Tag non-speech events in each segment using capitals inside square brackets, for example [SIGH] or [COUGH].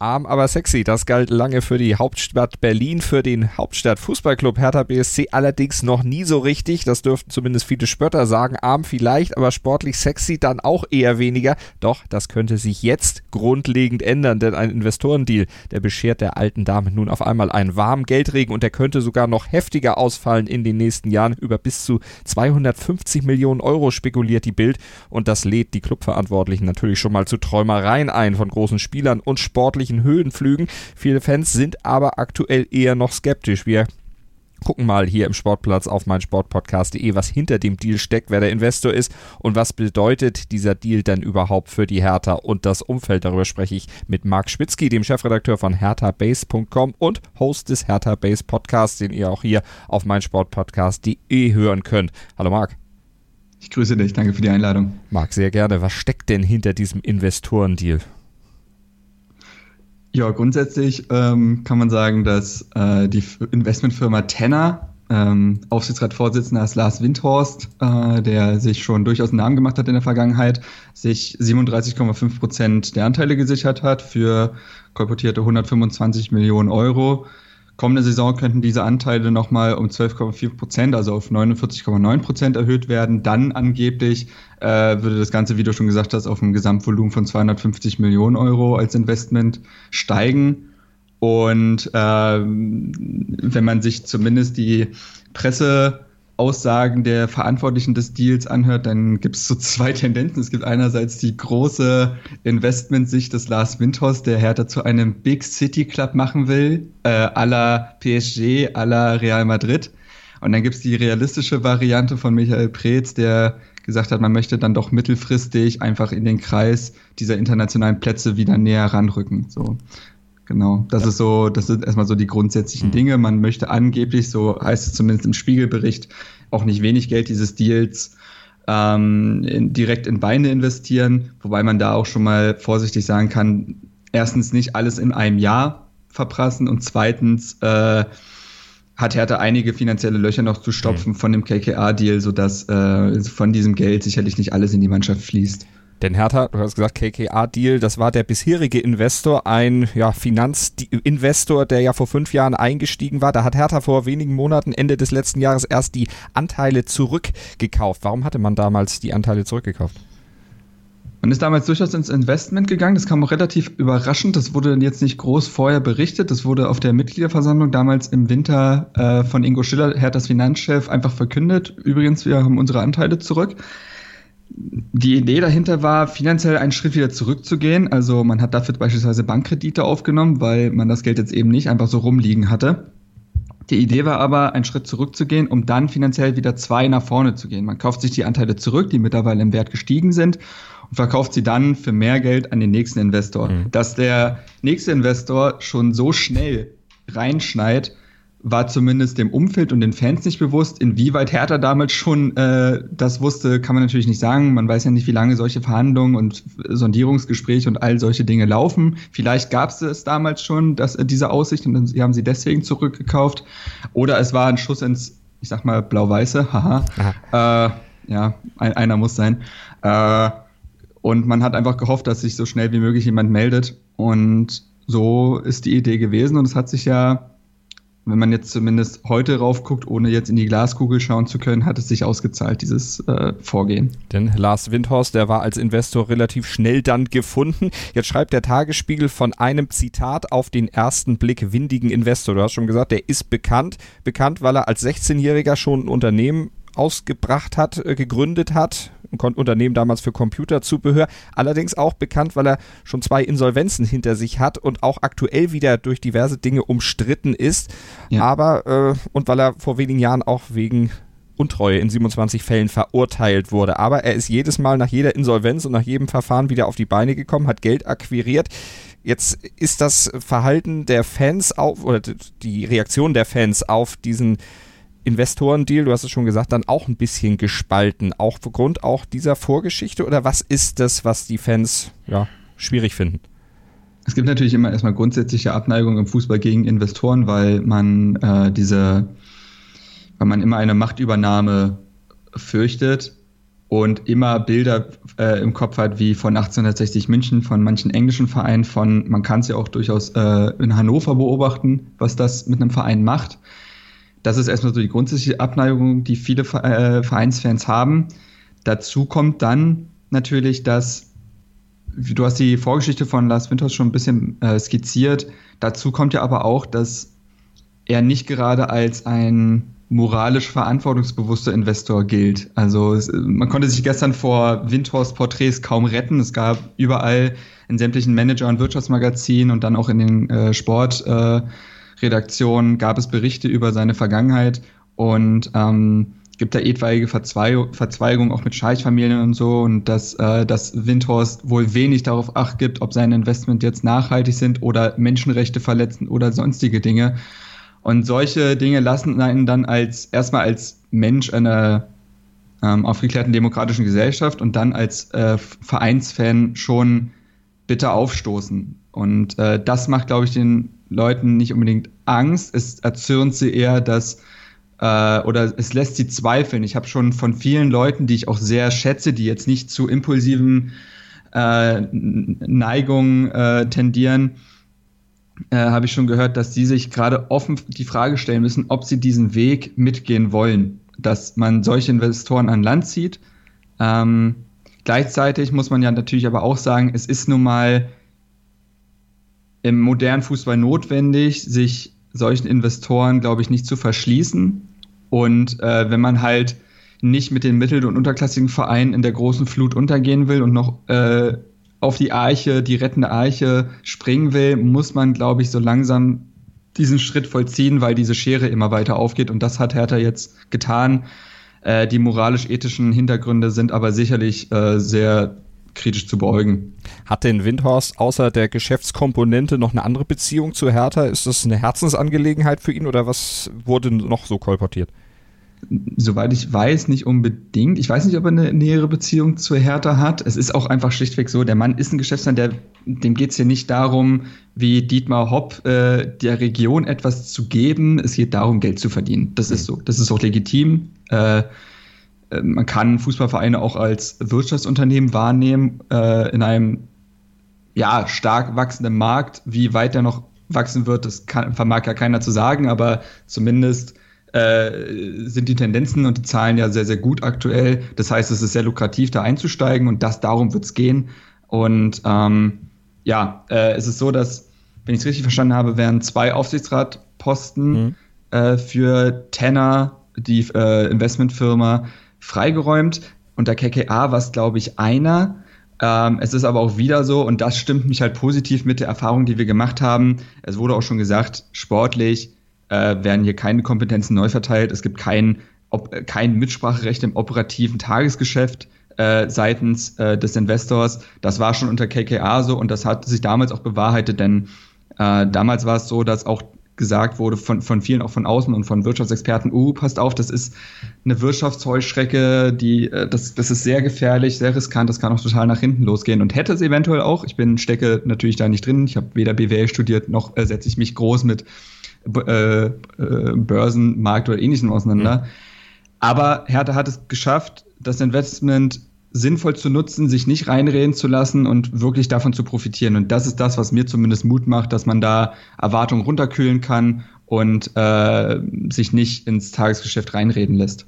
Arm, aber sexy. Das galt lange für die Hauptstadt Berlin, für den Hauptstadtfußballclub Hertha BSC allerdings noch nie so richtig. Das dürften zumindest viele Spötter sagen. Arm vielleicht, aber sportlich sexy dann auch eher weniger. Doch das könnte sich jetzt grundlegend ändern, denn ein Investorendeal, der beschert der alten Dame nun auf einmal einen warmen Geldregen und der könnte sogar noch heftiger ausfallen in den nächsten Jahren. Über bis zu 250 Millionen Euro spekuliert die Bild und das lädt die Clubverantwortlichen natürlich schon mal zu Träumereien ein von großen Spielern und sportlich möglichen Höhenflügen. Viele Fans sind aber aktuell eher noch skeptisch. Wir gucken mal hier im Sportplatz auf meinsportpodcast.de, was hinter dem Deal steckt, wer der Investor ist und was bedeutet dieser Deal dann überhaupt für die Hertha und das Umfeld. Darüber spreche ich mit Marc Schwitzky, dem Chefredakteur von herthabase.com und Host des Hertha Base Podcasts, den ihr auch hier auf meinsportpodcast.de hören könnt. Hallo Marc. Ich grüße dich, danke für die Einladung. Marc, sehr gerne. Was steckt denn hinter diesem Investorendeal? Ja, grundsätzlich ähm, kann man sagen, dass äh, die Investmentfirma Tenner, ähm, Aufsichtsratsvorsitzender ist Lars Windhorst, äh, der sich schon durchaus einen Namen gemacht hat in der Vergangenheit, sich 37,5 Prozent der Anteile gesichert hat für kolportierte 125 Millionen Euro. Kommende Saison könnten diese Anteile nochmal um 12,4 Prozent, also auf 49,9 Prozent erhöht werden. Dann angeblich äh, würde das Ganze, wie du schon gesagt hast, auf ein Gesamtvolumen von 250 Millionen Euro als Investment steigen. Und äh, wenn man sich zumindest die Presse Aussagen der Verantwortlichen des Deals anhört, dann gibt es so zwei [LAUGHS] Tendenzen. Es gibt einerseits die große Investmentsicht des Lars Windhorst, der Hertha zu einem Big City Club machen will, äh, à la PSG, à la Real Madrid. Und dann gibt es die realistische Variante von Michael Preetz, der gesagt hat, man möchte dann doch mittelfristig einfach in den Kreis dieser internationalen Plätze wieder näher ranrücken. So. Genau, das ja. ist so, das sind erstmal so die grundsätzlichen mhm. Dinge. Man möchte angeblich, so heißt es zumindest im Spiegelbericht, auch nicht wenig Geld dieses Deals ähm, in, direkt in Beine investieren, wobei man da auch schon mal vorsichtig sagen kann, erstens nicht alles in einem Jahr verprassen und zweitens äh, hat Hertha einige finanzielle Löcher noch zu stopfen mhm. von dem KKA-Deal, sodass äh, von diesem Geld sicherlich nicht alles in die Mannschaft fließt. Denn Hertha, du hast gesagt, KKA-Deal, das war der bisherige Investor, ein ja, Finanzinvestor, der ja vor fünf Jahren eingestiegen war. Da hat Hertha vor wenigen Monaten, Ende des letzten Jahres, erst die Anteile zurückgekauft. Warum hatte man damals die Anteile zurückgekauft? Man ist damals durchaus ins Investment gegangen. Das kam auch relativ überraschend. Das wurde jetzt nicht groß vorher berichtet. Das wurde auf der Mitgliederversammlung damals im Winter äh, von Ingo Schiller, Herthas Finanzchef, einfach verkündet. Übrigens, wir haben unsere Anteile zurück die Idee dahinter war, finanziell einen Schritt wieder zurückzugehen. Also man hat dafür beispielsweise Bankkredite aufgenommen, weil man das Geld jetzt eben nicht einfach so rumliegen hatte. Die Idee war aber, einen Schritt zurückzugehen, um dann finanziell wieder zwei nach vorne zu gehen. Man kauft sich die Anteile zurück, die mittlerweile im Wert gestiegen sind, und verkauft sie dann für mehr Geld an den nächsten Investor. Mhm. Dass der nächste Investor schon so schnell reinschneit, war zumindest dem Umfeld und den Fans nicht bewusst. Inwieweit Hertha damals schon äh, das wusste, kann man natürlich nicht sagen. Man weiß ja nicht, wie lange solche Verhandlungen und Sondierungsgespräche und all solche Dinge laufen. Vielleicht gab es es damals schon, dass äh, diese Aussicht und sie haben sie deswegen zurückgekauft. Oder es war ein Schuss ins, ich sag mal, blau-weiße. Haha. Äh, ja, ein, einer muss sein. Äh, und man hat einfach gehofft, dass sich so schnell wie möglich jemand meldet. Und so ist die Idee gewesen. Und es hat sich ja wenn man jetzt zumindest heute raufguckt, ohne jetzt in die Glaskugel schauen zu können, hat es sich ausgezahlt, dieses äh, Vorgehen. Denn Lars Windhorst, der war als Investor relativ schnell dann gefunden. Jetzt schreibt der Tagesspiegel von einem Zitat auf den ersten Blick windigen Investor. Du hast schon gesagt, der ist bekannt. Bekannt, weil er als 16-Jähriger schon ein Unternehmen ausgebracht hat, äh, gegründet hat, ein Unternehmen damals für Computerzubehör, allerdings auch bekannt, weil er schon zwei Insolvenzen hinter sich hat und auch aktuell wieder durch diverse Dinge umstritten ist, ja. aber äh, und weil er vor wenigen Jahren auch wegen Untreue in 27 Fällen verurteilt wurde. Aber er ist jedes Mal nach jeder Insolvenz und nach jedem Verfahren wieder auf die Beine gekommen, hat Geld akquiriert. Jetzt ist das Verhalten der Fans auf oder die Reaktion der Fans auf diesen Investorendeal, du hast es schon gesagt, dann auch ein bisschen gespalten, auch aufgrund auch dieser Vorgeschichte oder was ist das, was die Fans ja, schwierig finden? Es gibt natürlich immer erstmal grundsätzliche Abneigung im Fußball gegen Investoren, weil man äh, diese weil man immer eine Machtübernahme fürchtet und immer Bilder äh, im Kopf hat, wie von 1860 München, von manchen englischen Vereinen, von, man kann es ja auch durchaus äh, in Hannover beobachten, was das mit einem Verein macht. Das ist erstmal so die grundsätzliche Abneigung, die viele äh, Vereinsfans haben. Dazu kommt dann natürlich, dass du hast die Vorgeschichte von Lars Winters schon ein bisschen äh, skizziert. Dazu kommt ja aber auch, dass er nicht gerade als ein moralisch verantwortungsbewusster Investor gilt. Also es, man konnte sich gestern vor Windhorst Porträts kaum retten. Es gab überall in sämtlichen Manager- und Wirtschaftsmagazinen und dann auch in den äh, Sportredaktionen äh, gab es Berichte über seine Vergangenheit und ähm, gibt da etwaige Verzweigungen auch mit Scheichfamilien und so und dass, äh, dass Windhorst wohl wenig darauf acht gibt, ob seine Investment jetzt nachhaltig sind oder Menschenrechte verletzen oder sonstige Dinge. Und solche Dinge lassen einen dann als erstmal als Mensch einer ähm, aufgeklärten demokratischen Gesellschaft und dann als äh, Vereinsfan schon bitter aufstoßen. Und äh, das macht, glaube ich, den Leuten nicht unbedingt Angst. Es erzürnt sie eher, dass äh, oder es lässt sie zweifeln. Ich habe schon von vielen Leuten, die ich auch sehr schätze, die jetzt nicht zu impulsiven äh, Neigungen äh, tendieren, äh, habe ich schon gehört, dass sie sich gerade offen die Frage stellen müssen, ob sie diesen Weg mitgehen wollen, dass man solche Investoren an Land zieht. Ähm, gleichzeitig muss man ja natürlich aber auch sagen, es ist nun mal im modernen Fußball notwendig, sich solchen Investoren, glaube ich, nicht zu verschließen. Und äh, wenn man halt nicht mit den mittel- und unterklassigen Vereinen in der großen Flut untergehen will und noch äh, auf die Arche, die rettende Arche springen will, muss man, glaube ich, so langsam diesen Schritt vollziehen, weil diese Schere immer weiter aufgeht. Und das hat Hertha jetzt getan. Äh, die moralisch-ethischen Hintergründe sind aber sicherlich äh, sehr kritisch zu beäugen. Hat denn Windhorst außer der Geschäftskomponente noch eine andere Beziehung zu Hertha? Ist das eine Herzensangelegenheit für ihn oder was wurde noch so kolportiert? soweit ich weiß, nicht unbedingt. Ich weiß nicht, ob er eine nähere Beziehung zu Hertha hat. Es ist auch einfach schlichtweg so, der Mann ist ein Geschäftsmann, der, dem geht es hier nicht darum, wie Dietmar Hopp äh, der Region etwas zu geben. Es geht darum, Geld zu verdienen. Das ist so. Das ist auch legitim. Äh, man kann Fußballvereine auch als Wirtschaftsunternehmen wahrnehmen äh, in einem ja, stark wachsenden Markt. Wie weit der noch wachsen wird, das kann, vermag ja keiner zu sagen, aber zumindest äh, sind die Tendenzen und die Zahlen ja sehr, sehr gut aktuell. Das heißt, es ist sehr lukrativ, da einzusteigen und das darum wird es gehen. Und ähm, ja, äh, es ist so, dass, wenn ich es richtig verstanden habe, werden zwei Aufsichtsratposten mhm. äh, für Tenor, die äh, Investmentfirma, freigeräumt. Und der KKA war es, glaube ich, einer. Ähm, es ist aber auch wieder so, und das stimmt mich halt positiv mit der Erfahrung, die wir gemacht haben. Es wurde auch schon gesagt, sportlich äh, werden hier keine Kompetenzen neu verteilt. Es gibt kein, ob, kein Mitspracherecht im operativen Tagesgeschäft äh, seitens äh, des Investors. Das war schon unter KKA so und das hat sich damals auch bewahrheitet, denn äh, damals war es so, dass auch gesagt wurde von, von vielen, auch von außen und von Wirtschaftsexperten, uh, passt auf, das ist eine Wirtschaftsheuschrecke, die, äh, das, das ist sehr gefährlich, sehr riskant, das kann auch total nach hinten losgehen und hätte es eventuell auch. Ich bin, stecke natürlich da nicht drin, ich habe weder BWL studiert, noch äh, setze ich mich groß mit äh, äh, Börsenmarkt oder ähnlichem auseinander. Mhm. Aber Hertha hat es geschafft, das Investment sinnvoll zu nutzen, sich nicht reinreden zu lassen und wirklich davon zu profitieren. Und das ist das, was mir zumindest Mut macht, dass man da Erwartungen runterkühlen kann und äh, sich nicht ins Tagesgeschäft reinreden lässt.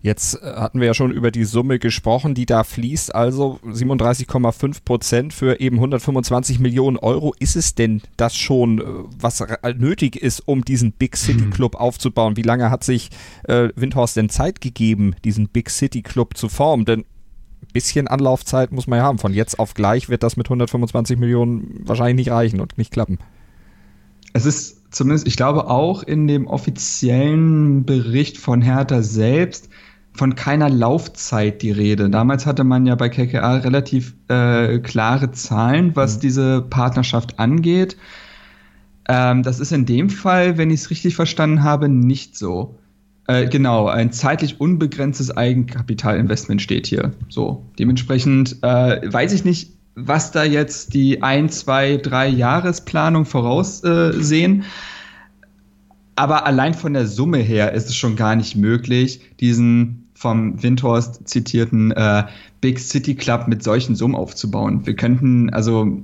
Jetzt äh, hatten wir ja schon über die Summe gesprochen, die da fließt, also 37,5 Prozent für eben 125 Millionen Euro. Ist es denn das schon, äh, was nötig ist, um diesen Big City [LAUGHS] Club aufzubauen? Wie lange hat sich äh, Windhorst denn Zeit gegeben, diesen Big City Club zu formen? Denn bisschen Anlaufzeit muss man ja haben. Von jetzt auf gleich wird das mit 125 Millionen wahrscheinlich nicht reichen und nicht klappen. Es ist zumindest, ich glaube auch in dem offiziellen Bericht von Hertha selbst von keiner Laufzeit die Rede. Damals hatte man ja bei KKA relativ äh, klare Zahlen, was mhm. diese Partnerschaft angeht. Ähm, das ist in dem Fall, wenn ich es richtig verstanden habe, nicht so. Äh, genau, ein zeitlich unbegrenztes Eigenkapitalinvestment steht hier. So, dementsprechend äh, weiß ich nicht, was da jetzt die ein, zwei, drei Jahresplanung voraussehen. aber allein von der Summe her ist es schon gar nicht möglich, diesen vom Windhorst zitierten äh, Big City Club mit solchen Summen aufzubauen. Wir könnten, also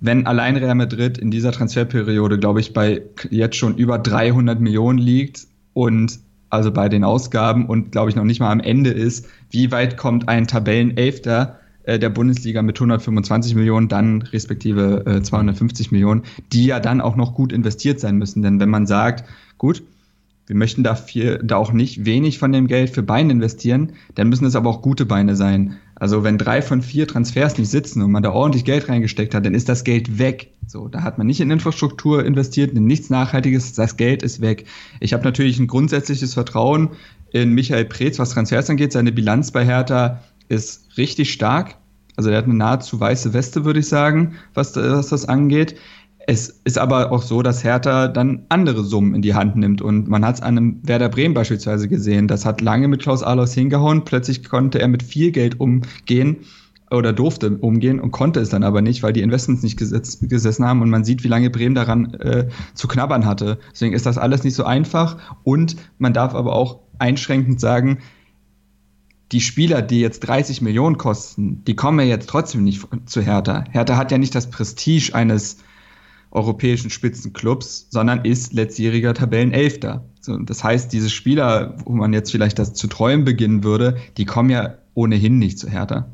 wenn allein Real Madrid in dieser Transferperiode, glaube ich, bei jetzt schon über 300 Millionen liegt und also bei den Ausgaben und glaube ich noch nicht mal am Ende ist, wie weit kommt ein Tabellenelfter äh, der Bundesliga mit 125 Millionen, dann respektive äh, 250 Millionen, die ja dann auch noch gut investiert sein müssen. Denn wenn man sagt, gut, wir möchten da, viel, da auch nicht wenig von dem Geld für Beine investieren, dann müssen es aber auch gute Beine sein. Also wenn drei von vier Transfers nicht sitzen und man da ordentlich Geld reingesteckt hat, dann ist das Geld weg. So, da hat man nicht in Infrastruktur investiert, in nichts Nachhaltiges, das Geld ist weg. Ich habe natürlich ein grundsätzliches Vertrauen in Michael Preetz, was Transfers angeht. Seine Bilanz bei Hertha ist richtig stark. Also er hat eine nahezu weiße Weste, würde ich sagen, was, was das angeht. Es ist aber auch so, dass Hertha dann andere Summen in die Hand nimmt. Und man hat es an einem Werder Bremen beispielsweise gesehen. Das hat lange mit Klaus Alois hingehauen. Plötzlich konnte er mit viel Geld umgehen oder durfte umgehen und konnte es dann aber nicht, weil die Investments nicht gesetz, gesessen haben und man sieht, wie lange Bremen daran äh, zu knabbern hatte. Deswegen ist das alles nicht so einfach und man darf aber auch einschränkend sagen, die Spieler, die jetzt 30 Millionen kosten, die kommen ja jetzt trotzdem nicht zu Hertha. Hertha hat ja nicht das Prestige eines europäischen Spitzenclubs, sondern ist letztjähriger Tabellenelfter. So, das heißt, diese Spieler, wo man jetzt vielleicht das zu träumen beginnen würde, die kommen ja ohnehin nicht zu Hertha.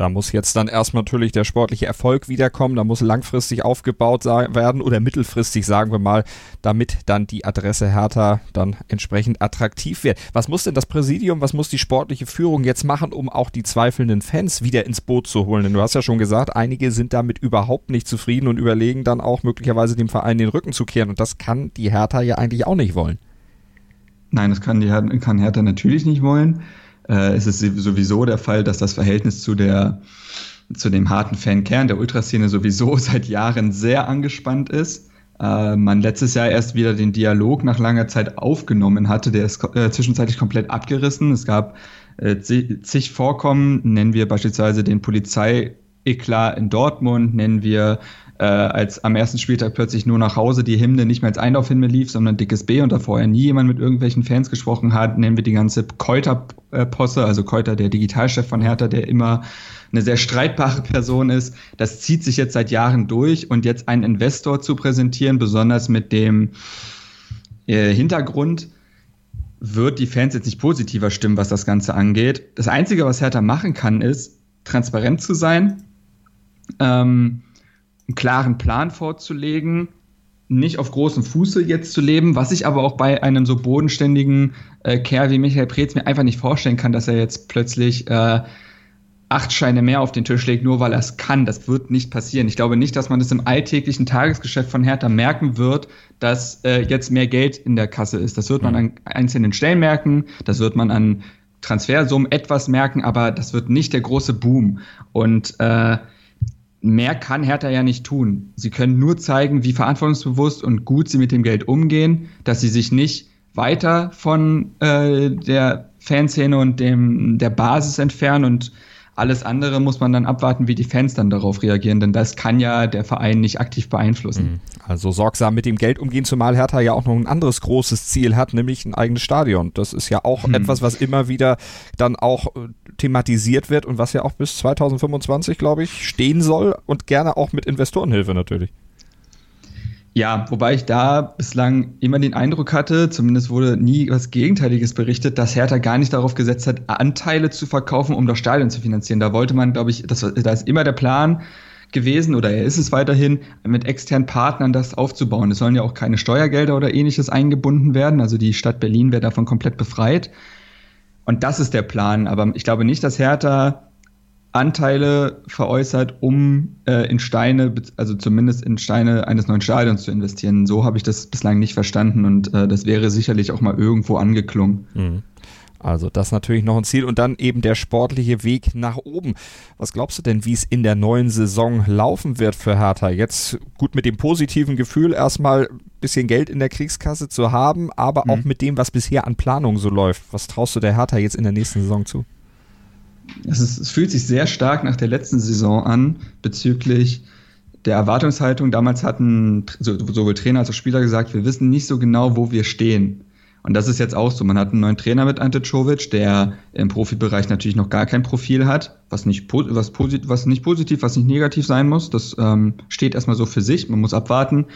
Da muss jetzt dann erstmal natürlich der sportliche Erfolg wiederkommen, da muss langfristig aufgebaut werden oder mittelfristig, sagen wir mal, damit dann die Adresse Hertha dann entsprechend attraktiv wird. Was muss denn das Präsidium, was muss die sportliche Führung jetzt machen, um auch die zweifelnden Fans wieder ins Boot zu holen? Denn du hast ja schon gesagt, einige sind damit überhaupt nicht zufrieden und überlegen dann auch möglicherweise dem Verein den Rücken zu kehren und das kann die Hertha ja eigentlich auch nicht wollen. Nein, das kann, die kann Hertha natürlich nicht wollen äh, ist es sowieso der Fall, dass das Verhältnis zu der zu dem harten Fankern der Ultraszene sowieso [LAUGHS] seit Jahren sehr angespannt ist. Äh, man letztes Jahr erst wieder den Dialog nach langer Zeit aufgenommen hatte, der ist äh, zwischenzeitlich komplett abgerissen. Es gab äh, zig Vorkommen, nennen wir beispielsweise den Polizeieklat in Dortmund, nennen wir äh, als am ersten Spieltag plötzlich nur nach Hause die Hymne nicht mehr als Einlaufhymne lief, sondern dickes B und da vorher nie jemand mit irgendwelchen Fans gesprochen hat, nennen wir die ganze Keuter-Posse, also Keuter, der Digitalchef von Hertha, der immer eine sehr streitbare Person ist. Das zieht sich jetzt seit Jahren durch und jetzt einen Investor zu präsentieren, besonders mit dem äh, Hintergrund, wird die Fans jetzt nicht positiver stimmen, was das Ganze angeht. Das Einzige, was Hertha machen kann, ist, transparent zu sein, ähm, einen klaren Plan vorzulegen, nicht auf großem Fuße jetzt zu leben, was ich aber auch bei einem so bodenständigen äh, Kerl wie Michael Preetz mir einfach nicht vorstellen kann, dass er jetzt plötzlich äh, acht Scheine mehr auf den Tisch legt, nur weil er es kann. Das wird nicht passieren. Ich glaube nicht, dass man das im alltäglichen Tagesgeschäft von Hertha merken wird, dass äh, jetzt mehr Geld in der Kasse ist. Das wird man an einzelnen Stellen merken, das wird man an Transfersummen etwas merken, aber das wird nicht der große Boom. Und äh, mehr kann Hertha ja nicht tun. Sie können nur zeigen, wie verantwortungsbewusst und gut sie mit dem Geld umgehen, dass sie sich nicht weiter von äh, der Fanszene und dem der Basis entfernen und alles andere muss man dann abwarten, wie die Fans dann darauf reagieren, denn das kann ja der Verein nicht aktiv beeinflussen. Mhm. Also sorgsam mit dem Geld umgehen, zumal Hertha ja auch noch ein anderes großes Ziel hat, nämlich ein eigenes Stadion. Das ist ja auch mhm. etwas, was immer wieder dann auch äh, thematisiert wird und was ja auch bis 2025, glaube ich, stehen soll und gerne auch mit Investorenhilfe natürlich. Ja, wobei ich da bislang immer den Eindruck hatte, zumindest wurde nie was Gegenteiliges berichtet, dass Hertha gar nicht darauf gesetzt hat, Anteile zu verkaufen, um das Stadion zu finanzieren. Da wollte man, glaube ich, das, da ist immer der Plan gewesen oder er ist es weiterhin, mit externen Partnern das aufzubauen. Es sollen ja auch keine Steuergelder oder ähnliches eingebunden werden. Also die Stadt Berlin wäre davon komplett befreit. Und das ist der Plan. Aber ich glaube nicht, dass Hertha Anteile veräußert, um äh, in Steine, also zumindest in Steine eines neuen Stadions zu investieren. So habe ich das bislang nicht verstanden und äh, das wäre sicherlich auch mal irgendwo angeklungen. Mhm. Also das natürlich noch ein Ziel und dann eben der sportliche Weg nach oben. Was glaubst du denn, wie es in der neuen Saison laufen wird für Hertha? Jetzt gut mit dem positiven Gefühl erstmal ein bisschen Geld in der Kriegskasse zu haben, aber mhm. auch mit dem, was bisher an Planung so läuft. Was traust du der Hertha jetzt in der nächsten Saison zu? Es, ist, es fühlt sich sehr stark nach der letzten Saison an bezüglich der Erwartungshaltung, damals hatten sowohl Trainer als auch Spieler gesagt, wir wissen nicht so genau, wo wir stehen. Und das ist jetzt auch so. Man hat einen neuen Trainer mit Ante Czovic, der im Profibereich natürlich noch gar kein Profil hat, was nicht, was, posit was nicht positiv, was nicht negativ sein muss. Das ähm, steht erstmal so für sich. Man muss abwarten.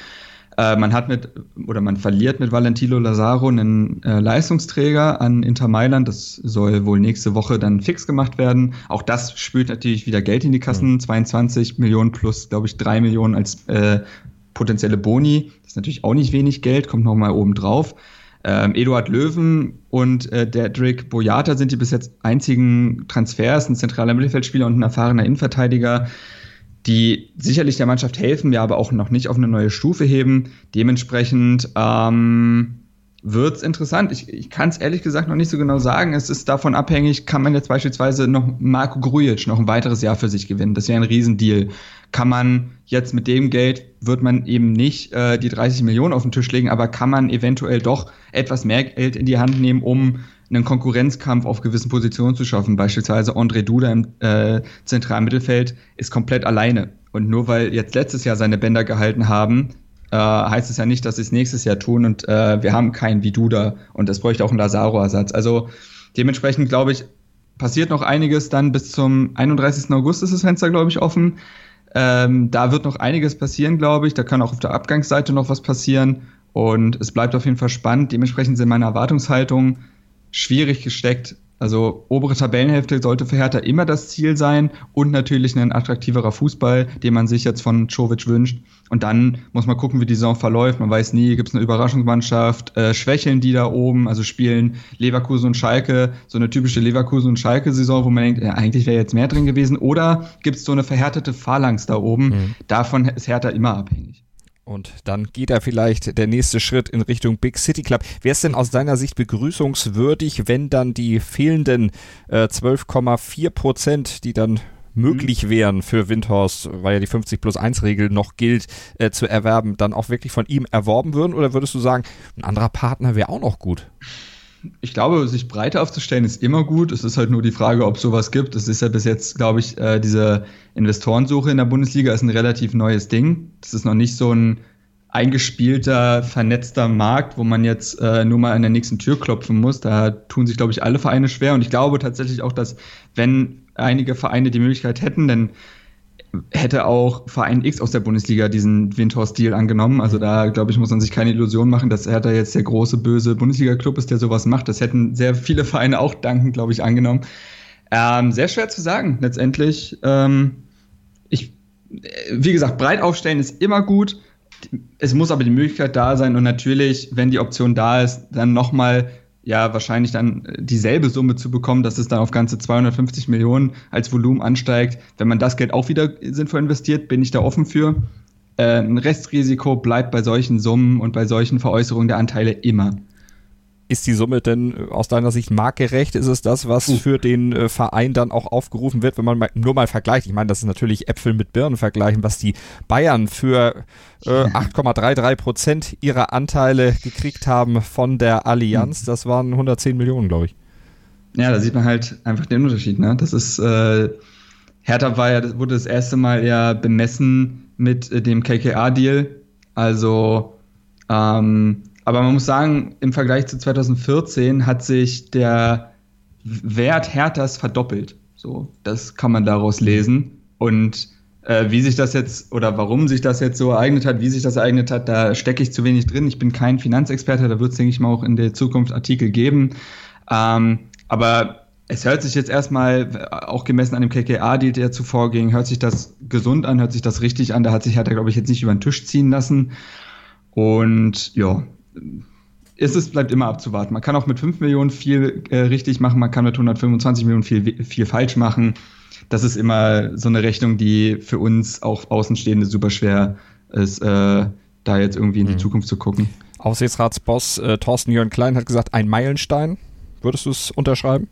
Äh, man hat mit, oder man verliert mit Valentino Lazaro einen äh, Leistungsträger an Inter Mailand. Das soll wohl nächste Woche dann fix gemacht werden. Auch das spült natürlich wieder Geld in die Kassen. Mhm. 22 Millionen plus, glaube ich, 3 Millionen als äh, potenzielle Boni. Das ist natürlich auch nicht wenig Geld, kommt nochmal oben drauf. Ähm, Eduard Löwen und äh, Dedrick Boyata sind die bis jetzt einzigen Transfers, ein zentraler Mittelfeldspieler und ein erfahrener Innenverteidiger, die sicherlich der Mannschaft helfen, ja aber auch noch nicht auf eine neue Stufe heben. Dementsprechend ähm, wird es interessant. Ich, ich kann es ehrlich gesagt noch nicht so genau sagen. Es ist davon abhängig, kann man jetzt beispielsweise noch Marco Grujic noch ein weiteres Jahr für sich gewinnen. Das wäre ein Riesendeal. Kann man jetzt mit dem Geld, wird man eben nicht äh, die 30 Millionen auf den Tisch legen, aber kann man eventuell doch etwas mehr Geld in die Hand nehmen, um einen Konkurrenzkampf auf gewissen Positionen zu schaffen. Beispielsweise André Duda im äh, zentralen Mittelfeld ist komplett alleine. Und nur weil jetzt letztes Jahr seine Bänder gehalten haben, äh, heißt es ja nicht, dass sie es nächstes Jahr tun und äh, wir haben keinen wie Duda und das bräuchte auch einen Lazaro-Ersatz. Also dementsprechend glaube ich, passiert noch einiges dann bis zum 31. August ist das Fenster, glaube ich, offen. Ähm, da wird noch einiges passieren, glaube ich. Da kann auch auf der Abgangsseite noch was passieren. Und es bleibt auf jeden Fall spannend. Dementsprechend sind meine Erwartungshaltungen schwierig gesteckt. Also obere Tabellenhälfte sollte für Hertha immer das Ziel sein und natürlich ein attraktiverer Fußball, den man sich jetzt von Czovic wünscht. Und dann muss man gucken, wie die Saison verläuft. Man weiß nie, gibt es eine Überraschungsmannschaft, äh, schwächeln die da oben, also spielen Leverkusen und Schalke, so eine typische Leverkusen und Schalke-Saison, wo man denkt, ja, eigentlich wäre jetzt mehr drin gewesen. Oder gibt es so eine verhärtete Phalanx da oben? Mhm. Davon ist Hertha immer abhängig. Und dann geht da vielleicht der nächste Schritt in Richtung Big City Club. Wäre es denn aus deiner Sicht begrüßungswürdig, wenn dann die fehlenden äh, 12,4 Prozent, die dann möglich mhm. wären für Windhorst, weil ja die 50 plus 1 Regel noch gilt, äh, zu erwerben, dann auch wirklich von ihm erworben würden? Oder würdest du sagen, ein anderer Partner wäre auch noch gut? Ich glaube, sich breiter aufzustellen ist immer gut. Es ist halt nur die Frage, ob sowas gibt. Es ist ja bis jetzt, glaube ich, äh, diese Investorensuche in der Bundesliga ist ein relativ neues Ding. Das ist noch nicht so ein eingespielter, vernetzter Markt, wo man jetzt äh, nur mal an der nächsten Tür klopfen muss. Da tun sich, glaube ich, alle Vereine schwer. Und ich glaube tatsächlich auch, dass wenn einige Vereine die Möglichkeit hätten, dann hätte auch Verein X aus der Bundesliga diesen Windhorst-Deal angenommen. Also da, glaube ich, muss man sich keine Illusion machen, dass er da jetzt der große, böse Bundesliga-Club ist, der sowas macht. Das hätten sehr viele Vereine auch dankend, glaube ich, angenommen. Ähm, sehr schwer zu sagen, letztendlich. Ähm, ich, wie gesagt, breit aufstellen ist immer gut. Es muss aber die Möglichkeit da sein und natürlich, wenn die Option da ist, dann nochmal ja wahrscheinlich dann dieselbe Summe zu bekommen, dass es dann auf ganze 250 Millionen als Volumen ansteigt. Wenn man das Geld auch wieder sinnvoll investiert, bin ich da offen für. Äh, ein Restrisiko bleibt bei solchen Summen und bei solchen Veräußerungen der Anteile immer. Ist die Summe denn äh, aus deiner Sicht marktgerecht? Ist es das, was für den äh, Verein dann auch aufgerufen wird, wenn man mal, nur mal vergleicht? Ich meine, das ist natürlich Äpfel mit Birnen vergleichen, was die Bayern für äh, 8,33 Prozent ihrer Anteile gekriegt haben von der Allianz. Hm. Das waren 110 Millionen, glaube ich. Ja, da sieht man halt einfach den Unterschied. Ne? Das ist äh, Hertha war ja, das wurde das erste Mal ja bemessen mit äh, dem KKA-Deal. Also ähm, aber man muss sagen, im Vergleich zu 2014 hat sich der Wert Herthas verdoppelt. So, das kann man daraus lesen. Und äh, wie sich das jetzt oder warum sich das jetzt so ereignet hat, wie sich das ereignet hat, da stecke ich zu wenig drin. Ich bin kein Finanzexperte, da wird es, denke ich mal, auch in der Zukunft Artikel geben. Ähm, aber es hört sich jetzt erstmal, auch gemessen an dem KKA-Deal, der zuvor ging, hört sich das gesund an, hört sich das richtig an. Da hat sich Hertha, glaube ich, jetzt nicht über den Tisch ziehen lassen. Und ja, ist es bleibt immer abzuwarten. Man kann auch mit 5 Millionen viel äh, richtig machen, man kann mit 125 Millionen viel, viel falsch machen. Das ist immer so eine Rechnung, die für uns auch Außenstehende super schwer ist, äh, da jetzt irgendwie in die mhm. Zukunft zu gucken. Aufsichtsratsboss äh, Thorsten Jörn Klein hat gesagt, ein Meilenstein. Würdest du es unterschreiben?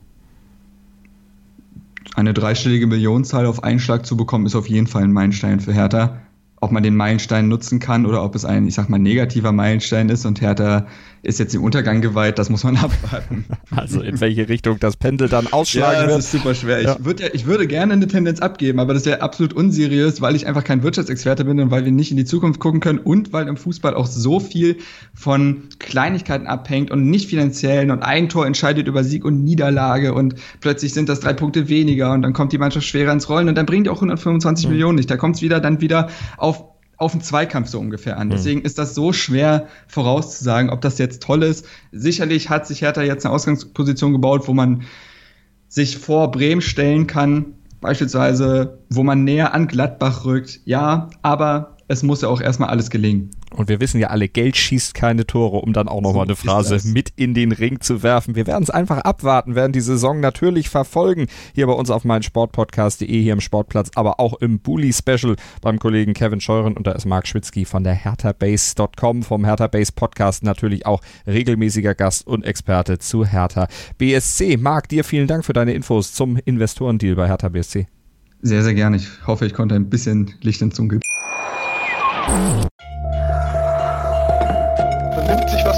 Eine dreistellige Millionenzahl auf einen Schlag zu bekommen, ist auf jeden Fall ein Meilenstein für Hertha. Ob man den Meilenstein nutzen kann oder ob es ein, ich sag mal, negativer Meilenstein ist und Hertha ist jetzt im Untergang geweiht, das muss man [LAUGHS] abwarten. Also in welche Richtung das Pendel dann ausschlagen ja, das wird. Das ist super schwer. Ja. Ich, würd ja, ich würde gerne eine Tendenz abgeben, aber das wäre absolut unseriös, weil ich einfach kein Wirtschaftsexperte bin und weil wir nicht in die Zukunft gucken können und weil im Fußball auch so viel von Kleinigkeiten abhängt und nicht finanziellen und ein Tor entscheidet über Sieg und Niederlage und plötzlich sind das drei Punkte weniger und dann kommt die Mannschaft schwerer ins Rollen und dann bringt die auch 125 mhm. Millionen nicht. Da kommt es wieder dann wieder auf auf einen Zweikampf so ungefähr an. Mhm. Deswegen ist das so schwer vorauszusagen, ob das jetzt toll ist. Sicherlich hat sich Hertha jetzt eine Ausgangsposition gebaut, wo man sich vor Bremen stellen kann, beispielsweise, wo man näher an Gladbach rückt. Ja, aber es muss ja auch erstmal alles gelingen. Und wir wissen ja alle, Geld schießt keine Tore, um dann auch nochmal so eine Phrase mit in den Ring zu werfen. Wir werden es einfach abwarten, werden die Saison natürlich verfolgen. Hier bei uns auf meinem Sportpodcast.de, hier im Sportplatz, aber auch im Bully Special beim Kollegen Kevin Scheuren. Und da ist Marc Schwitzky von der HerthaBase.com, vom Hertha Base Podcast natürlich auch regelmäßiger Gast und Experte zu Hertha BSC. Marc, dir vielen Dank für deine Infos zum Investorendeal bei Hertha BSC. Sehr, sehr gerne. Ich hoffe, ich konnte ein bisschen Licht ins Dunkel.